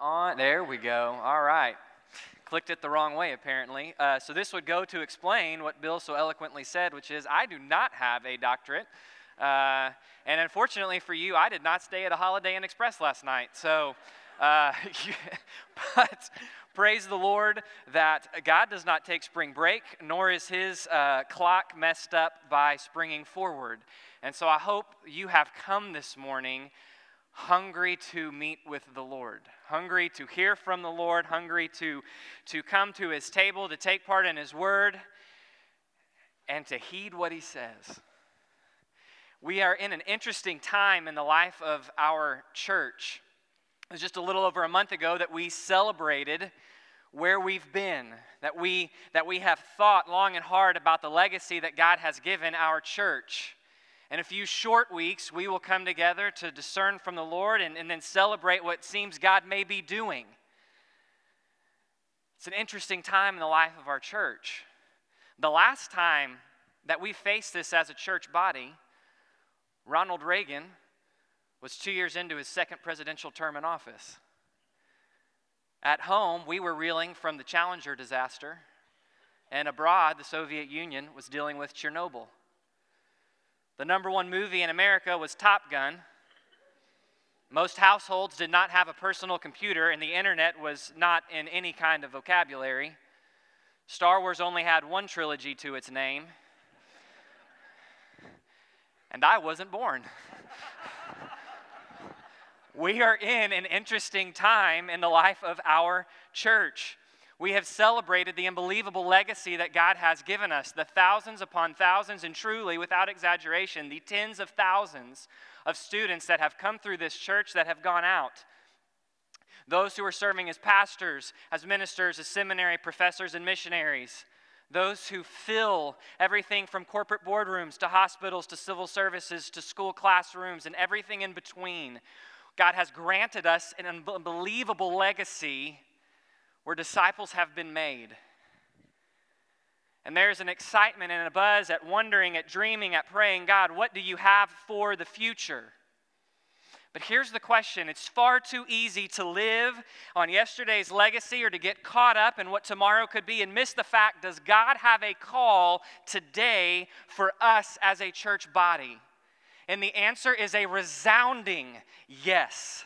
on. There we go. All right. Clicked it the wrong way, apparently. Uh, so, this would go to explain what Bill so eloquently said, which is I do not have a doctorate. Uh, and unfortunately for you, I did not stay at a Holiday Inn Express last night. So, uh, but praise the Lord that God does not take spring break, nor is his uh, clock messed up by springing forward. And so I hope you have come this morning hungry to meet with the Lord, hungry to hear from the Lord, hungry to, to come to his table, to take part in his word, and to heed what he says. We are in an interesting time in the life of our church. It was just a little over a month ago that we celebrated where we've been, that we, that we have thought long and hard about the legacy that God has given our church. In a few short weeks, we will come together to discern from the Lord and, and then celebrate what seems God may be doing. It's an interesting time in the life of our church. The last time that we faced this as a church body, Ronald Reagan was two years into his second presidential term in office. At home, we were reeling from the Challenger disaster, and abroad, the Soviet Union was dealing with Chernobyl. The number one movie in America was Top Gun. Most households did not have a personal computer, and the internet was not in any kind of vocabulary. Star Wars only had one trilogy to its name, and I wasn't born. we are in an interesting time in the life of our church we have celebrated the unbelievable legacy that God has given us the thousands upon thousands, and truly, without exaggeration, the tens of thousands of students that have come through this church that have gone out. Those who are serving as pastors, as ministers, as seminary professors, and missionaries. Those who fill everything from corporate boardrooms to hospitals to civil services to school classrooms and everything in between. God has granted us an unbelievable legacy where disciples have been made. And there's an excitement and a buzz at wondering, at dreaming, at praying, God, what do you have for the future? But here's the question it's far too easy to live on yesterday's legacy or to get caught up in what tomorrow could be and miss the fact does God have a call today for us as a church body? And the answer is a resounding yes.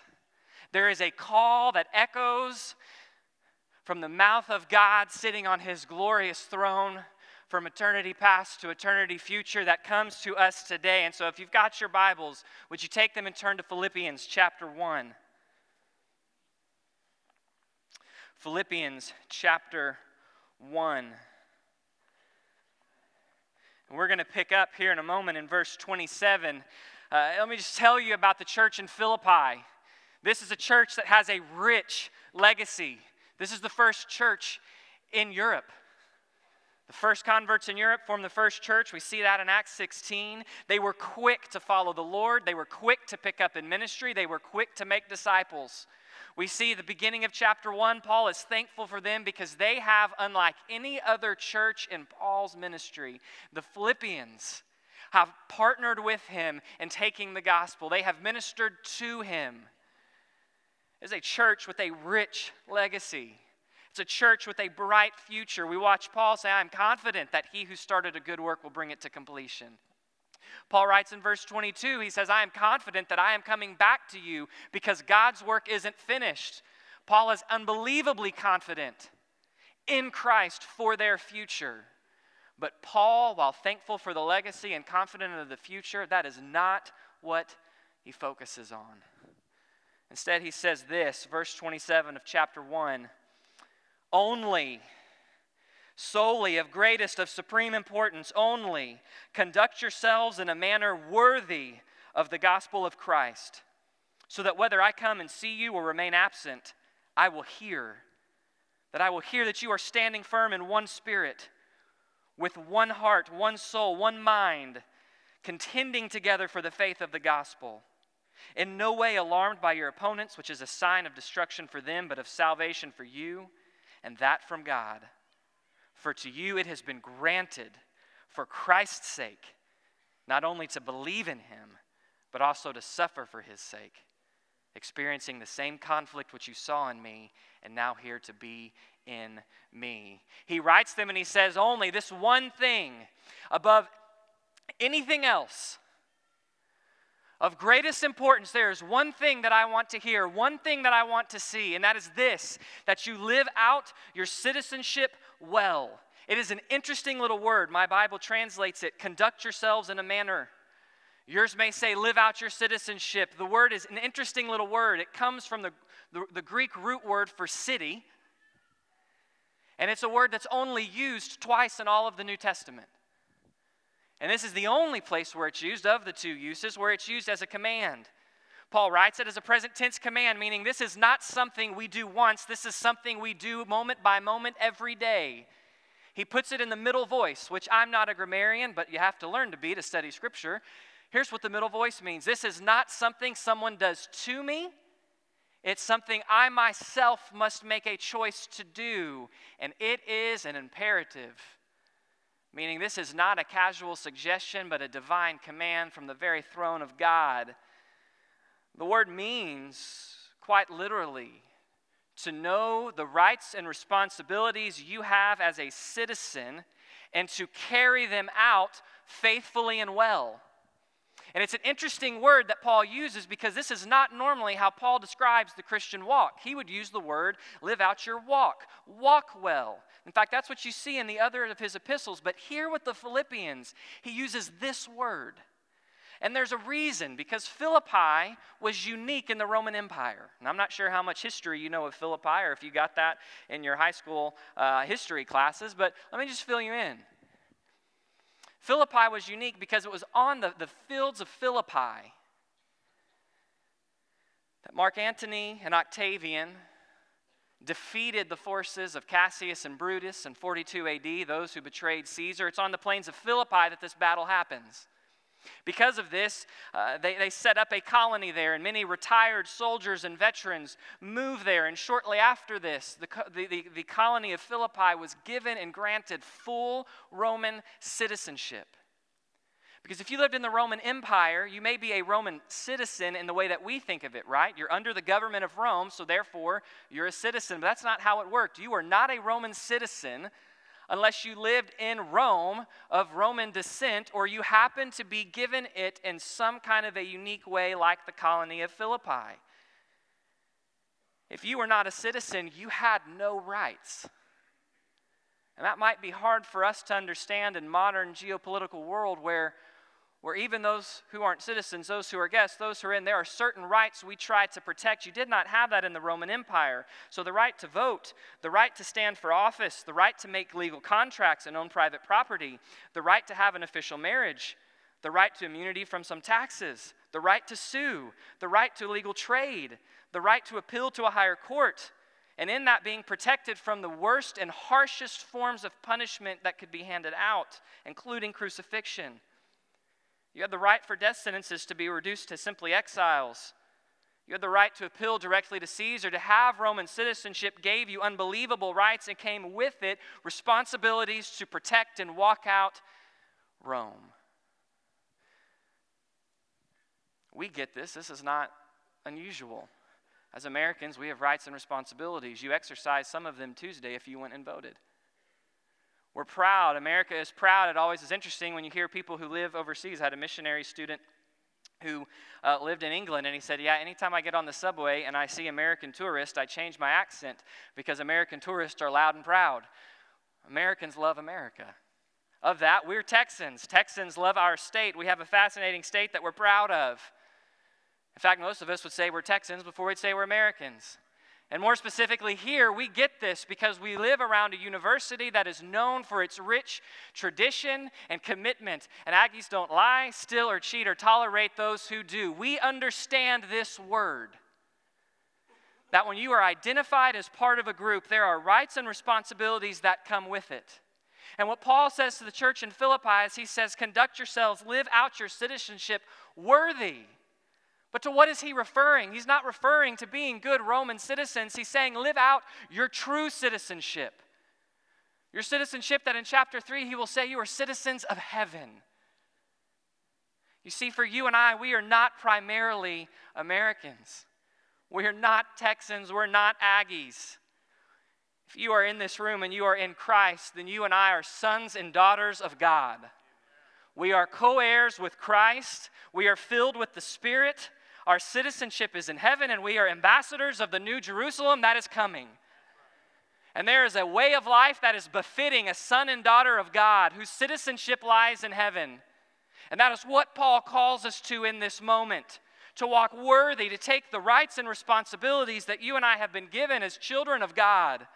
There is a call that echoes from the mouth of God sitting on his glorious throne from eternity past to eternity future that comes to us today. And so, if you've got your Bibles, would you take them and turn to Philippians chapter 1? Philippians chapter 1. And we're going to pick up here in a moment in verse 27. Uh, let me just tell you about the church in Philippi. This is a church that has a rich legacy. This is the first church in Europe. The first converts in Europe formed the first church. We see that in Acts 16. They were quick to follow the Lord, they were quick to pick up in ministry, they were quick to make disciples. We see the beginning of chapter 1, Paul is thankful for them because they have, unlike any other church in Paul's ministry, the Philippians have partnered with him in taking the gospel. They have ministered to him is a church with a rich legacy. It's a church with a bright future. We watch Paul say, I'm confident that he who started a good work will bring it to completion. Paul writes in verse 22, he says, I am confident that I am coming back to you because God's work isn't finished. Paul is unbelievably confident in Christ for their future. But Paul, while thankful for the legacy and confident of the future, that is not what he focuses on. Instead, he says this, verse 27 of chapter 1 only, solely of greatest, of supreme importance, only conduct yourselves in a manner worthy of the gospel of Christ, so that whether I come and see you or remain absent, I will hear. That I will hear that you are standing firm in one spirit, with one heart, one soul, one mind, contending together for the faith of the gospel in no way alarmed by your opponents, which is a sign of destruction for them, but of salvation for you, and that from God. For to you it has been granted, for Christ's sake, not only to believe in him, but also to suffer for his sake, experiencing the same conflict which you saw in me, and now hear to be in me. He writes them and he says, Only this one thing above anything else of greatest importance, there is one thing that I want to hear, one thing that I want to see, and that is this that you live out your citizenship well. It is an interesting little word. My Bible translates it conduct yourselves in a manner. Yours may say live out your citizenship. The word is an interesting little word. It comes from the, the, the Greek root word for city, and it's a word that's only used twice in all of the New Testament. And this is the only place where it's used of the two uses where it's used as a command. Paul writes it as a present tense command, meaning this is not something we do once, this is something we do moment by moment every day. He puts it in the middle voice, which I'm not a grammarian, but you have to learn to be to study Scripture. Here's what the middle voice means this is not something someone does to me, it's something I myself must make a choice to do, and it is an imperative. Meaning, this is not a casual suggestion, but a divine command from the very throne of God. The word means, quite literally, to know the rights and responsibilities you have as a citizen and to carry them out faithfully and well. And it's an interesting word that Paul uses because this is not normally how Paul describes the Christian walk. He would use the word live out your walk, walk well. In fact, that's what you see in the other of his epistles. But here with the Philippians, he uses this word. And there's a reason because Philippi was unique in the Roman Empire. And I'm not sure how much history you know of Philippi or if you got that in your high school uh, history classes, but let me just fill you in. Philippi was unique because it was on the, the fields of Philippi that Mark Antony and Octavian defeated the forces of Cassius and Brutus in 42 AD, those who betrayed Caesar. It's on the plains of Philippi that this battle happens. Because of this, uh, they, they set up a colony there, and many retired soldiers and veterans moved there. And shortly after this, the, the, the, the colony of Philippi was given and granted full Roman citizenship. Because if you lived in the Roman Empire, you may be a Roman citizen in the way that we think of it, right? You're under the government of Rome, so therefore you're a citizen. But that's not how it worked. You are not a Roman citizen unless you lived in Rome of Roman descent or you happened to be given it in some kind of a unique way, like the colony of Philippi. If you were not a citizen, you had no rights. And that might be hard for us to understand in modern geopolitical world where where even those who aren't citizens, those who are guests, those who are in, there are certain rights we try to protect. You did not have that in the Roman Empire. So the right to vote, the right to stand for office, the right to make legal contracts and own private property, the right to have an official marriage, the right to immunity from some taxes, the right to sue, the right to legal trade, the right to appeal to a higher court, and in that being protected from the worst and harshest forms of punishment that could be handed out, including crucifixion. You had the right for death sentences to be reduced to simply exiles. You had the right to appeal directly to Caesar. To have Roman citizenship gave you unbelievable rights and came with it responsibilities to protect and walk out Rome. We get this. This is not unusual. As Americans, we have rights and responsibilities. You exercised some of them Tuesday if you went and voted. We're proud. America is proud. It always is interesting when you hear people who live overseas. I had a missionary student who uh, lived in England, and he said, Yeah, anytime I get on the subway and I see American tourists, I change my accent because American tourists are loud and proud. Americans love America. Of that, we're Texans. Texans love our state. We have a fascinating state that we're proud of. In fact, most of us would say we're Texans before we'd say we're Americans. And more specifically, here we get this because we live around a university that is known for its rich tradition and commitment. And Aggies don't lie, steal, or cheat, or tolerate those who do. We understand this word that when you are identified as part of a group, there are rights and responsibilities that come with it. And what Paul says to the church in Philippi is he says, Conduct yourselves, live out your citizenship worthy but to what is he referring? He's not referring to being good Roman citizens. He's saying, live out your true citizenship. Your citizenship that in chapter 3 he will say you are citizens of heaven. You see, for you and I, we are not primarily Americans. We're not Texans, we're not Aggies. If you are in this room and you are in Christ, then you and I are sons and daughters of God. We are co heirs with Christ, we are filled with the Spirit. Our citizenship is in heaven, and we are ambassadors of the new Jerusalem that is coming. And there is a way of life that is befitting a son and daughter of God whose citizenship lies in heaven. And that is what Paul calls us to in this moment to walk worthy, to take the rights and responsibilities that you and I have been given as children of God,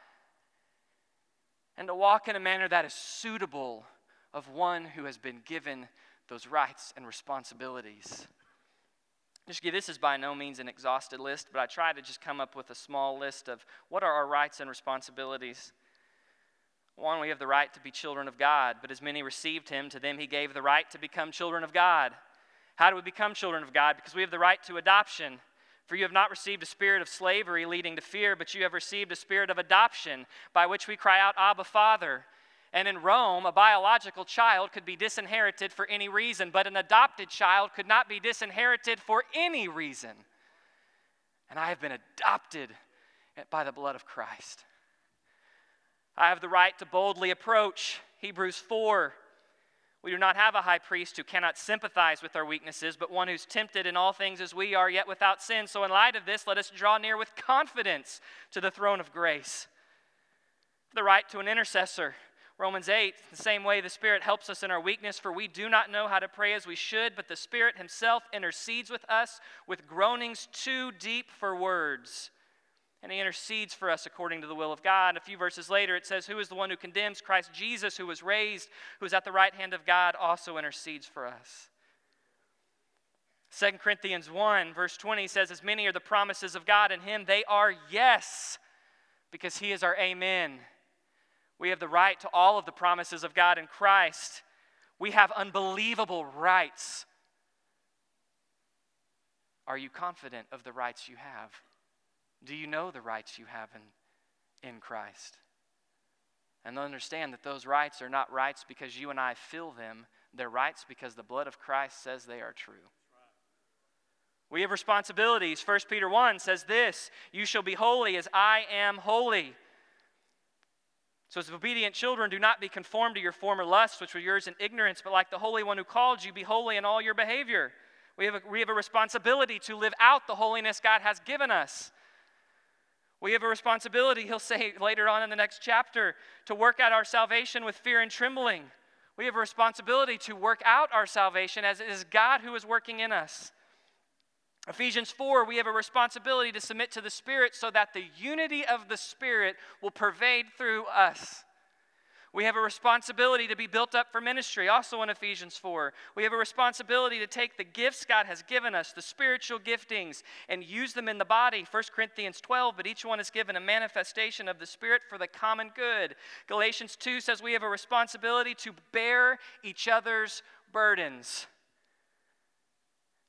and to walk in a manner that is suitable of one who has been given those rights and responsibilities. Just give this is by no means an exhausted list, but I try to just come up with a small list of what are our rights and responsibilities. One, we have the right to be children of God, but as many received him, to them he gave the right to become children of God. How do we become children of God? Because we have the right to adoption. For you have not received a spirit of slavery leading to fear, but you have received a spirit of adoption, by which we cry out, Abba, Father. And in Rome, a biological child could be disinherited for any reason, but an adopted child could not be disinherited for any reason. And I have been adopted by the blood of Christ. I have the right to boldly approach. Hebrews 4. We do not have a high priest who cannot sympathize with our weaknesses, but one who's tempted in all things as we are, yet without sin. So, in light of this, let us draw near with confidence to the throne of grace. The right to an intercessor. Romans 8, the same way the Spirit helps us in our weakness, for we do not know how to pray as we should, but the Spirit Himself intercedes with us with groanings too deep for words. And He intercedes for us according to the will of God. And A few verses later, it says, Who is the one who condemns? Christ Jesus, who was raised, who is at the right hand of God, also intercedes for us. 2 Corinthians 1, verse 20 says, As many are the promises of God in Him, they are yes, because He is our Amen we have the right to all of the promises of God in Christ. We have unbelievable rights. Are you confident of the rights you have? Do you know the rights you have in, in Christ? And understand that those rights are not rights because you and I feel them, they're rights because the blood of Christ says they are true. We have responsibilities. 1 Peter 1 says this You shall be holy as I am holy. So, as obedient children, do not be conformed to your former lusts, which were yours in ignorance, but like the Holy One who called you, be holy in all your behavior. We have, a, we have a responsibility to live out the holiness God has given us. We have a responsibility, he'll say later on in the next chapter, to work out our salvation with fear and trembling. We have a responsibility to work out our salvation as it is God who is working in us. Ephesians 4, we have a responsibility to submit to the Spirit so that the unity of the Spirit will pervade through us. We have a responsibility to be built up for ministry, also in Ephesians 4. We have a responsibility to take the gifts God has given us, the spiritual giftings, and use them in the body. 1 Corinthians 12, but each one is given a manifestation of the Spirit for the common good. Galatians 2 says we have a responsibility to bear each other's burdens.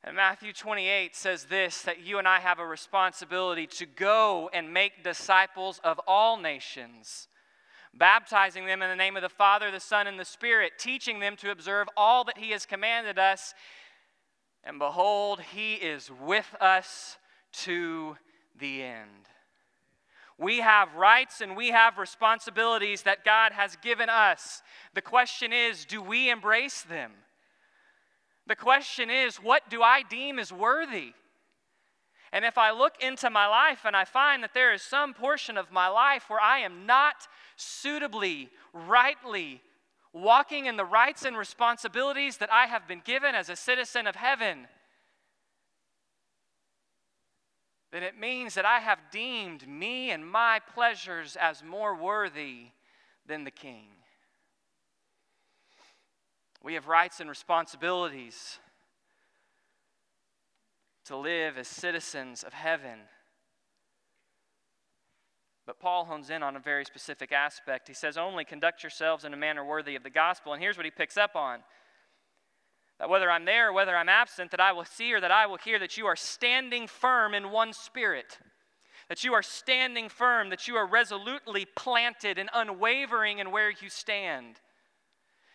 And Matthew 28 says this that you and I have a responsibility to go and make disciples of all nations, baptizing them in the name of the Father, the Son, and the Spirit, teaching them to observe all that He has commanded us. And behold, He is with us to the end. We have rights and we have responsibilities that God has given us. The question is do we embrace them? The question is, what do I deem as worthy? And if I look into my life and I find that there is some portion of my life where I am not suitably, rightly walking in the rights and responsibilities that I have been given as a citizen of heaven, then it means that I have deemed me and my pleasures as more worthy than the king. We have rights and responsibilities to live as citizens of heaven. But Paul hones in on a very specific aspect. He says, Only conduct yourselves in a manner worthy of the gospel. And here's what he picks up on that whether I'm there or whether I'm absent, that I will see or that I will hear that you are standing firm in one spirit. That you are standing firm, that you are resolutely planted and unwavering in where you stand.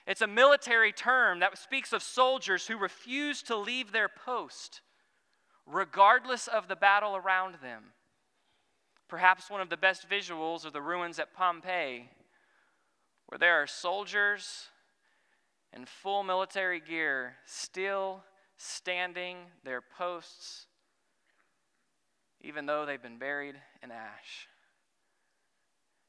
It's a military term that speaks of soldiers who refuse to leave their post regardless of the battle around them. Perhaps one of the best visuals are the ruins at Pompeii, where there are soldiers in full military gear still standing their posts, even though they've been buried in ash.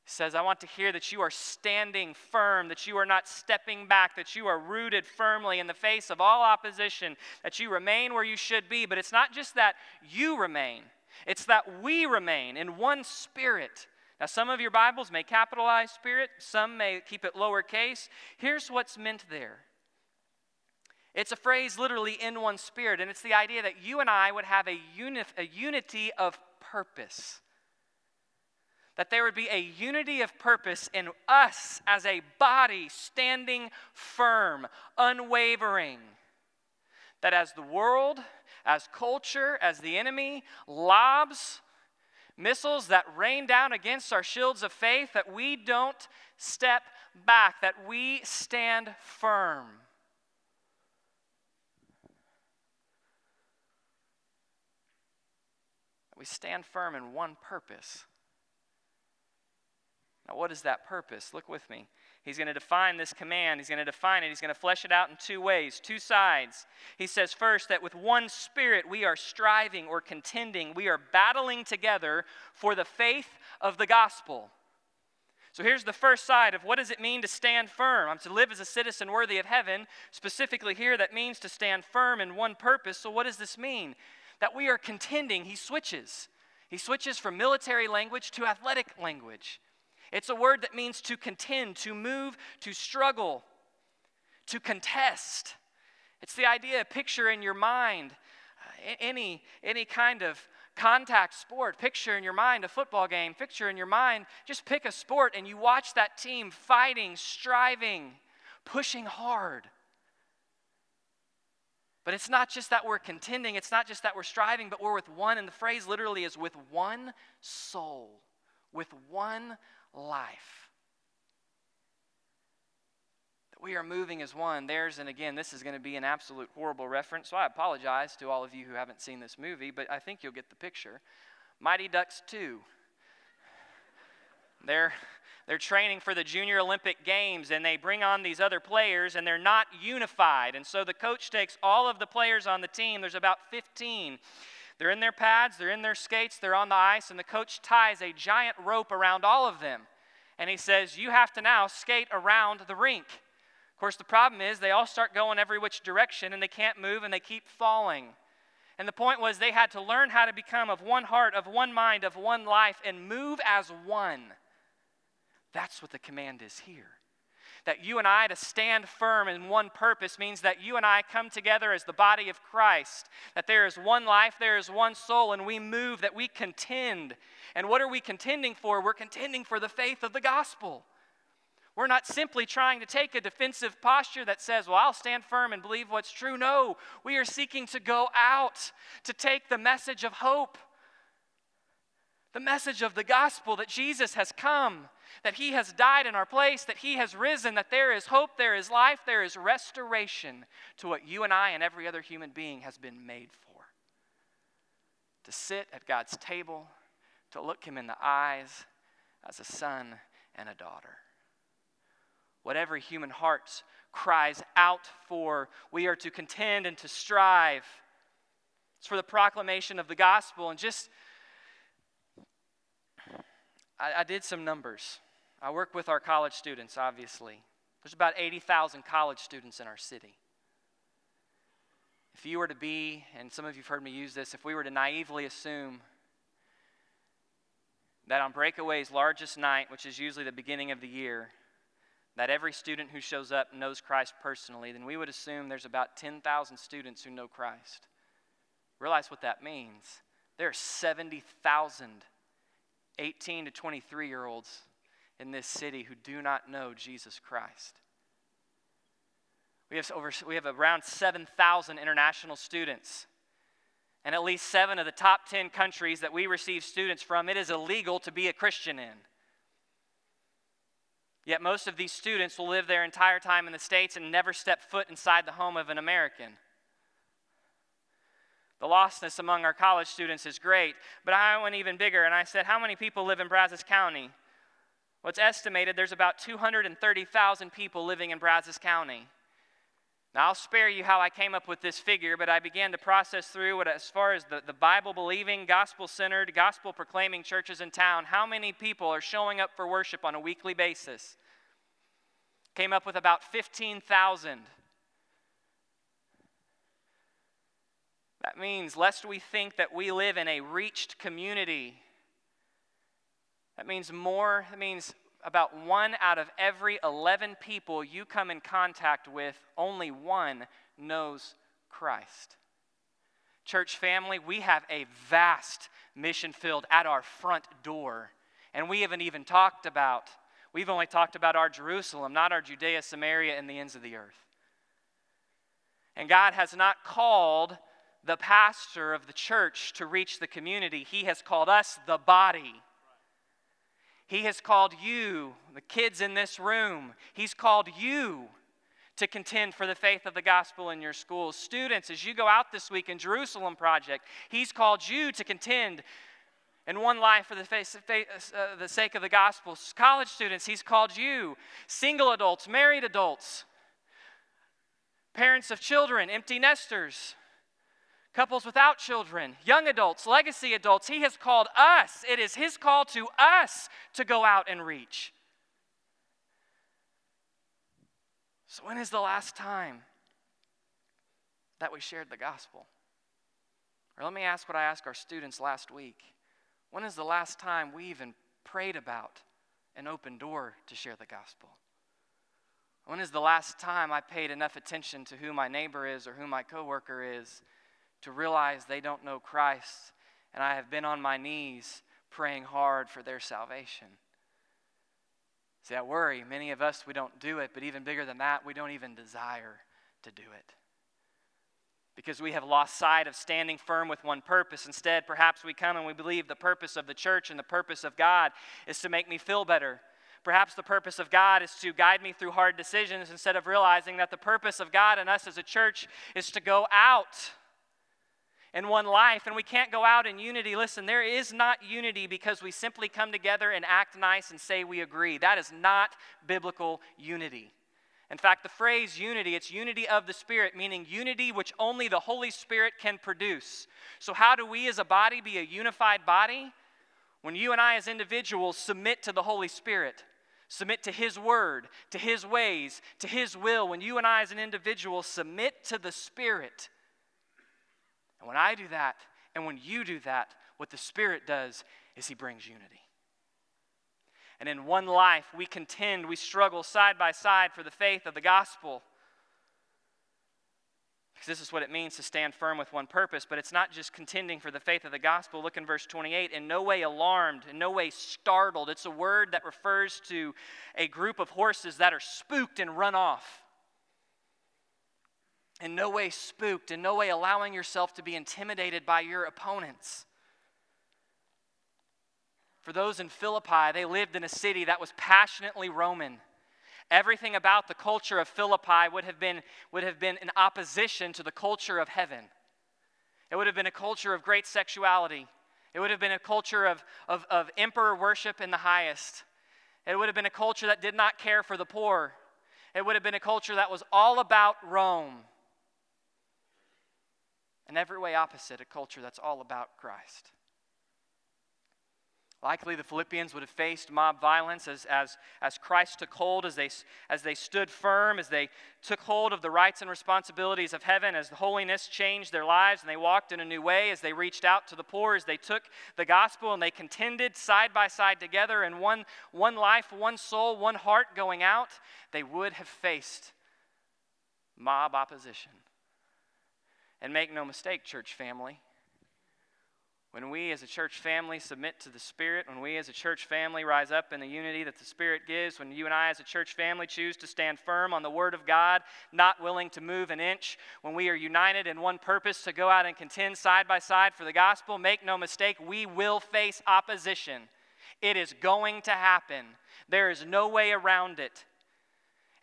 Says, I want to hear that you are standing firm, that you are not stepping back, that you are rooted firmly in the face of all opposition, that you remain where you should be. But it's not just that you remain, it's that we remain in one spirit. Now, some of your Bibles may capitalize spirit, some may keep it lowercase. Here's what's meant there it's a phrase literally in one spirit, and it's the idea that you and I would have a, a unity of purpose that there would be a unity of purpose in us as a body standing firm, unwavering. That as the world, as culture, as the enemy lobs missiles that rain down against our shields of faith, that we don't step back, that we stand firm. We stand firm in one purpose now, what is that purpose? Look with me. He's going to define this command. He's going to define it. He's going to flesh it out in two ways, two sides. He says, first, that with one spirit we are striving or contending, we are battling together for the faith of the gospel. So here's the first side of what does it mean to stand firm? I'm to live as a citizen worthy of heaven. Specifically, here, that means to stand firm in one purpose. So, what does this mean? That we are contending. He switches. He switches from military language to athletic language. It's a word that means to contend, to move, to struggle, to contest. It's the idea, picture in your mind uh, any, any kind of contact sport. Picture in your mind a football game. Picture in your mind, just pick a sport and you watch that team fighting, striving, pushing hard. But it's not just that we're contending, it's not just that we're striving, but we're with one, and the phrase literally is with one soul, with one life. That we are moving as one. There's, and again, this is going to be an absolute horrible reference, so I apologize to all of you who haven't seen this movie, but I think you'll get the picture. Mighty Ducks 2. They're, they're training for the Junior Olympic Games and they bring on these other players and they're not unified. And so the coach takes all of the players on the team, there's about 15, they're in their pads, they're in their skates, they're on the ice, and the coach ties a giant rope around all of them. And he says, You have to now skate around the rink. Of course, the problem is they all start going every which direction and they can't move and they keep falling. And the point was they had to learn how to become of one heart, of one mind, of one life, and move as one. That's what the command is here that you and I to stand firm in one purpose means that you and I come together as the body of Christ, that there is one life, there is one soul, and we move, that we contend. And what are we contending for? We're contending for the faith of the gospel. We're not simply trying to take a defensive posture that says, well, I'll stand firm and believe what's true. No, we are seeking to go out, to take the message of hope, the message of the gospel that Jesus has come, that he has died in our place, that he has risen, that there is hope, there is life, there is restoration to what you and I and every other human being has been made for. To sit at God's table, to look him in the eyes as a son and a daughter. What every human heart cries out for, we are to contend and to strive. It's for the proclamation of the gospel. And just I, I did some numbers. I work with our college students, obviously. There's about 80,000 college students in our city. If you were to be, and some of you have heard me use this, if we were to naively assume that on Breakaway's largest night, which is usually the beginning of the year, that every student who shows up knows Christ personally, then we would assume there's about 10,000 students who know Christ. Realize what that means. There are 70,000 18 to 23 year olds in this city who do not know Jesus Christ. We have, over, we have around 7,000 international students. And at least seven of the top 10 countries that we receive students from, it is illegal to be a Christian in. Yet most of these students will live their entire time in the States and never step foot inside the home of an American. The lostness among our college students is great, but I went even bigger and I said, How many people live in Brazos County? Well, it's estimated there's about 230,000 people living in Brazos County. Now, I'll spare you how I came up with this figure, but I began to process through what, as far as the, the Bible believing, gospel centered, gospel proclaiming churches in town, how many people are showing up for worship on a weekly basis. Came up with about 15,000. That means, lest we think that we live in a reached community, that means more, that means about one out of every 11 people you come in contact with, only one knows Christ. Church family, we have a vast mission field at our front door. And we haven't even talked about, we've only talked about our Jerusalem, not our Judea, Samaria, and the ends of the earth. And God has not called the pastor of the church to reach the community, He has called us the body he has called you, the kids in this room, He's called you to contend for the faith of the gospel in your schools. Students, as you go out this week in Jerusalem Project, He's called you to contend in one life for the, face, uh, the sake of the gospel. College students, He's called you. Single adults, married adults, parents of children, empty nesters couples without children, young adults, legacy adults. He has called us. It is His call to us to go out and reach. So, when is the last time that we shared the gospel? Or let me ask what I asked our students last week. When is the last time we even prayed about an open door to share the gospel? When is the last time I paid enough attention to who my neighbor is or who my coworker is to realize they don't know Christ, and I have been on my knees praying hard for their salvation. See, I worry many of us, we don't do it, but even bigger than that, we don't even desire to do it. Because we have lost sight of standing firm with one purpose. Instead, perhaps we come and we believe the purpose of the church and the purpose of God is to make me feel better. Perhaps the purpose of God is to guide me through hard decisions instead of realizing that the purpose of God and us as a church is to go out in one life, and we can't go out in unity. Listen, there is not unity because we simply come together and act nice and say we agree. That is not biblical unity. In fact, the phrase unity, it's unity of the Spirit, meaning unity which only the Holy Spirit can produce. So, how do we as a body be a unified body? When you and I as individuals submit to the Holy Spirit, submit to His Word, to His ways, to His will, when you and I as an individual submit to the Spirit, and when I do that, and when you do that, what the Spirit does is He brings unity. And in one life, we contend, we struggle side by side for the faith of the gospel. Because this is what it means to stand firm with one purpose, but it's not just contending for the faith of the gospel. Look in verse 28 in no way alarmed, in no way startled. It's a word that refers to a group of horses that are spooked and run off in no way spooked, in no way allowing yourself to be intimidated by your opponents. For those in Philippi, they lived in a city that was passionately Roman. Everything about the culture of Philippi would have been, would have been in opposition to the culture of heaven. It would have been a culture of great sexuality. It would have been a culture of, of, of emperor worship in the highest. It would have been a culture that did not care for the poor. It would have been a culture that was all about Rome in every way opposite a culture that's all about Christ. Likely the Philippians would have faced mob violence as, as, as Christ took hold, as they, as they stood firm, as they took hold of the rights and responsibilities of heaven, as the holiness changed their lives and they walked in a new way, as they reached out to the poor, as they took the gospel and they contended side by side together in one, one life, one soul, one heart going out, they would have faced mob opposition. And make no mistake, church family, when we as a church family submit to the Spirit, when we as a church family rise up in the unity that the Spirit gives, when you and I as a church family choose to stand firm on the Word of God, not willing to move an inch, when we are united in one purpose to go out and contend side by side for the gospel, make no mistake, we will face opposition. It is going to happen. There is no way around it.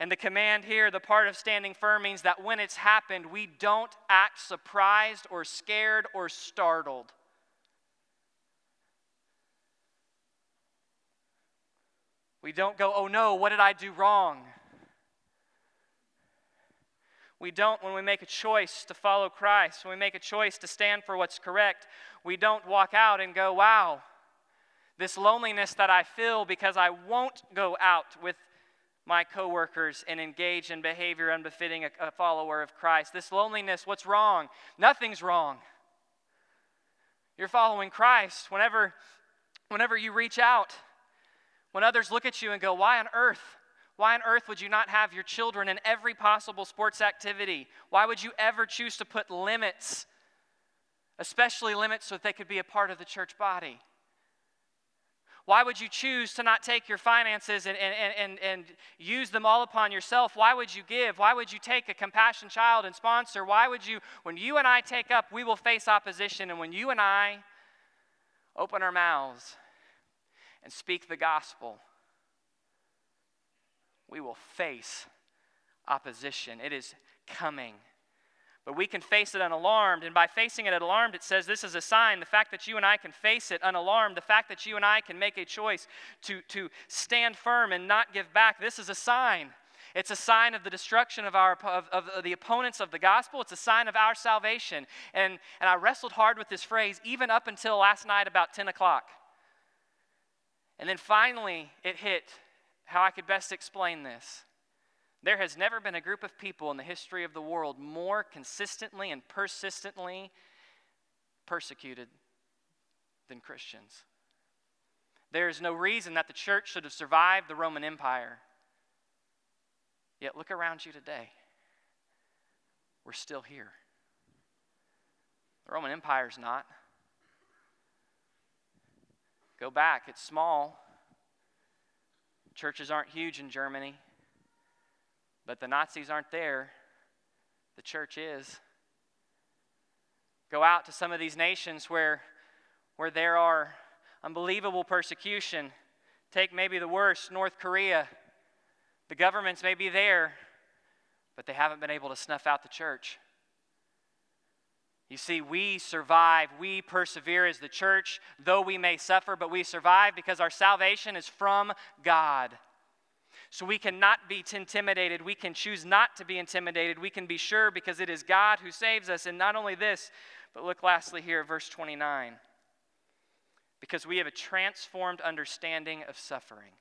And the command here, the part of standing firm, means that when it's happened, we don't act surprised or scared or startled. We don't go, oh no, what did I do wrong? We don't, when we make a choice to follow Christ, when we make a choice to stand for what's correct, we don't walk out and go, wow, this loneliness that I feel because I won't go out with my coworkers and engage in behavior unbefitting a, a follower of Christ. This loneliness, what's wrong? Nothing's wrong. You're following Christ. Whenever, whenever you reach out, when others look at you and go, Why on earth? Why on earth would you not have your children in every possible sports activity? Why would you ever choose to put limits, especially limits so that they could be a part of the church body? Why would you choose to not take your finances and, and, and, and use them all upon yourself? Why would you give? Why would you take a compassion child and sponsor? Why would you, when you and I take up, we will face opposition. And when you and I open our mouths and speak the gospel, we will face opposition. It is coming. But we can face it unalarmed. And by facing it unalarmed, it says this is a sign. The fact that you and I can face it unalarmed, the fact that you and I can make a choice to, to stand firm and not give back, this is a sign. It's a sign of the destruction of, our, of, of the opponents of the gospel. It's a sign of our salvation. And, and I wrestled hard with this phrase even up until last night about 10 o'clock. And then finally, it hit how I could best explain this. There has never been a group of people in the history of the world more consistently and persistently persecuted than Christians. There is no reason that the church should have survived the Roman Empire. Yet look around you today. We're still here. The Roman Empire is not. Go back, it's small. Churches aren't huge in Germany. But the Nazis aren't there, the church is. Go out to some of these nations where, where there are unbelievable persecution. Take maybe the worst, North Korea. The governments may be there, but they haven't been able to snuff out the church. You see, we survive, we persevere as the church, though we may suffer, but we survive because our salvation is from God. So we cannot be intimidated. We can choose not to be intimidated. We can be sure because it is God who saves us. And not only this, but look lastly here verse 29. Because we have a transformed understanding of suffering.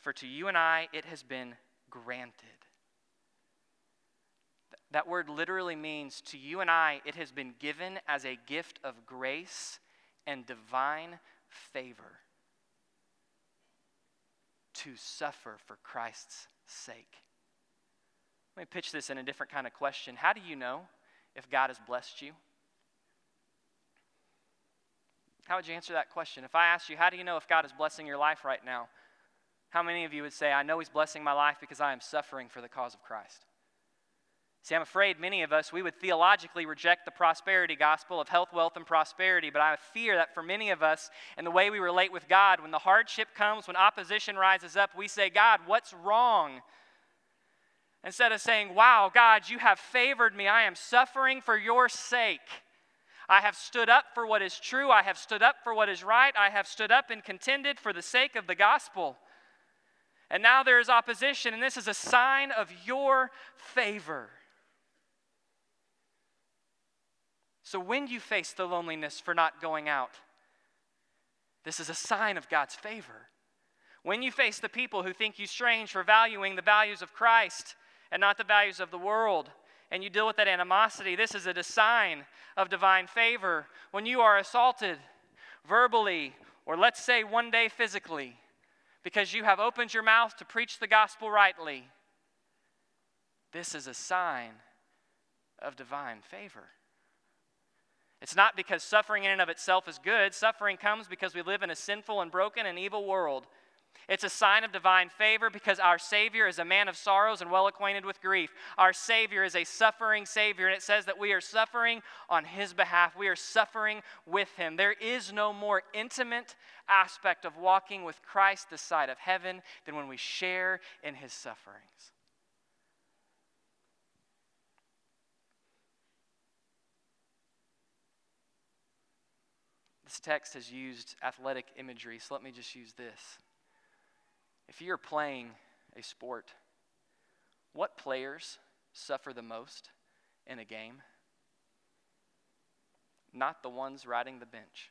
For to you and I, it has been granted. That word literally means to you and I, it has been given as a gift of grace and divine favor to suffer for Christ's sake. Let me pitch this in a different kind of question. How do you know if God has blessed you? How would you answer that question? If I asked you, how do you know if God is blessing your life right now? How many of you would say, I know He's blessing my life because I am suffering for the cause of Christ? See, I'm afraid many of us, we would theologically reject the prosperity gospel of health, wealth, and prosperity, but I fear that for many of us, and the way we relate with God, when the hardship comes, when opposition rises up, we say, God, what's wrong? Instead of saying, Wow, God, you have favored me. I am suffering for your sake. I have stood up for what is true. I have stood up for what is right. I have stood up and contended for the sake of the gospel. And now there is opposition, and this is a sign of your favor. So when you face the loneliness for not going out, this is a sign of God's favor. When you face the people who think you strange for valuing the values of Christ and not the values of the world, and you deal with that animosity, this is a sign of divine favor. When you are assaulted verbally, or let's say one day physically, because you have opened your mouth to preach the gospel rightly, this is a sign of divine favor. It's not because suffering in and of itself is good. Suffering comes because we live in a sinful and broken and evil world. It's a sign of divine favor because our Savior is a man of sorrows and well acquainted with grief. Our Savior is a suffering Savior, and it says that we are suffering on His behalf. We are suffering with Him. There is no more intimate aspect of walking with Christ this side of heaven than when we share in His sufferings. This text has used athletic imagery, so let me just use this. If you're playing a sport, what players suffer the most in a game? Not the ones riding the bench.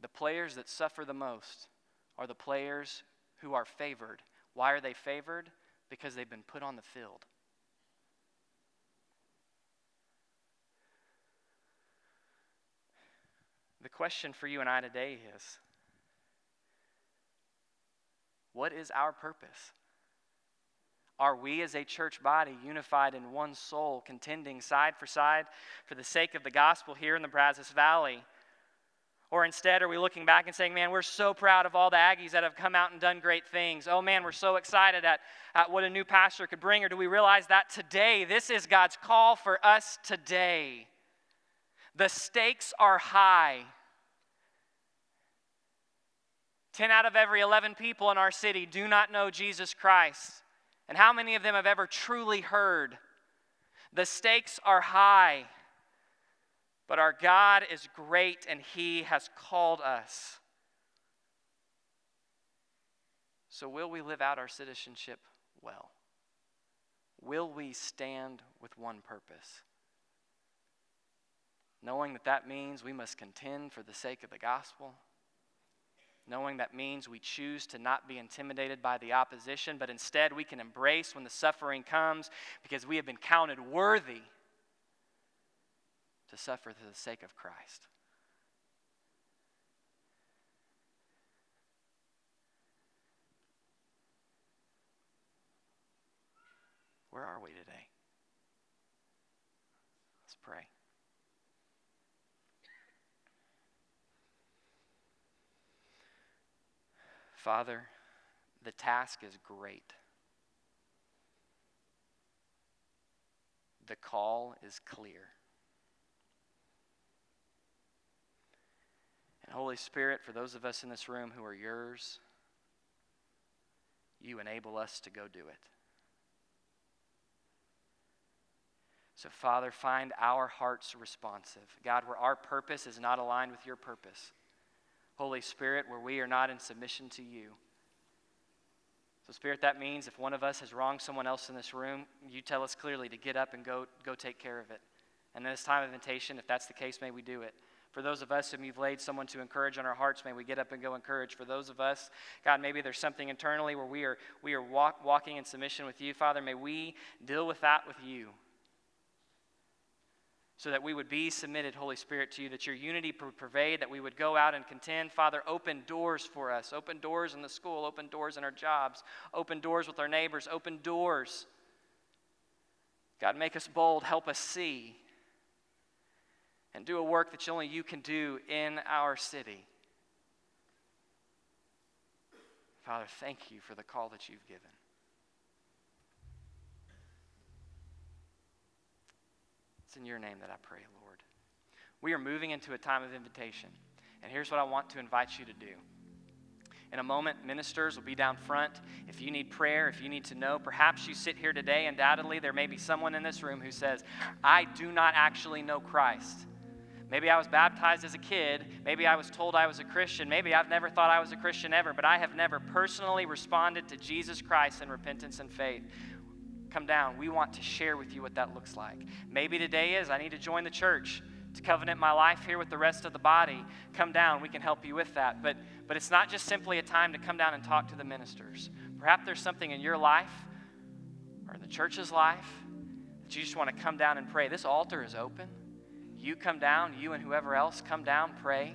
The players that suffer the most are the players who are favored. Why are they favored? Because they've been put on the field. The question for you and I today is what is our purpose? Are we as a church body unified in one soul, contending side for side for the sake of the gospel here in the Brazos Valley? Or instead, are we looking back and saying, man, we're so proud of all the Aggies that have come out and done great things? Oh man, we're so excited at, at what a new pastor could bring. Or do we realize that today, this is God's call for us today? The stakes are high. 10 out of every 11 people in our city do not know Jesus Christ. And how many of them have ever truly heard? The stakes are high, but our God is great and He has called us. So, will we live out our citizenship well? Will we stand with one purpose? Knowing that that means we must contend for the sake of the gospel knowing that means we choose to not be intimidated by the opposition, but instead we can embrace when the suffering comes because we have been counted worthy to suffer for the sake of Christ. Where are we today? Let's pray. Father, the task is great. The call is clear. And Holy Spirit, for those of us in this room who are yours, you enable us to go do it. So, Father, find our hearts responsive. God, where our purpose is not aligned with your purpose. Holy Spirit, where we are not in submission to you. So, Spirit, that means if one of us has wronged someone else in this room, you tell us clearly to get up and go, go take care of it. And then it's time of invitation. If that's the case, may we do it. For those of us whom you've laid someone to encourage on our hearts, may we get up and go encourage. For those of us, God, maybe there's something internally where we are, we are walk, walking in submission with you, Father, may we deal with that with you so that we would be submitted, Holy Spirit, to you, that your unity would pervade, that we would go out and contend. Father, open doors for us. Open doors in the school, open doors in our jobs, open doors with our neighbors, open doors. God, make us bold, help us see, and do a work that only you can do in our city. Father, thank you for the call that you've given. It's in your name that I pray, Lord. We are moving into a time of invitation. And here's what I want to invite you to do. In a moment, ministers will be down front. If you need prayer, if you need to know, perhaps you sit here today, undoubtedly, there may be someone in this room who says, I do not actually know Christ. Maybe I was baptized as a kid. Maybe I was told I was a Christian. Maybe I've never thought I was a Christian ever, but I have never personally responded to Jesus Christ in repentance and faith come down. We want to share with you what that looks like. Maybe today is I need to join the church to covenant my life here with the rest of the body. Come down, we can help you with that. But but it's not just simply a time to come down and talk to the ministers. Perhaps there's something in your life or in the church's life that you just want to come down and pray. This altar is open. You come down, you and whoever else come down, pray.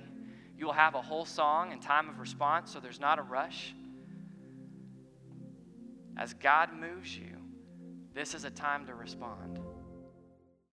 You will have a whole song and time of response, so there's not a rush. As God moves you, this is a time to respond.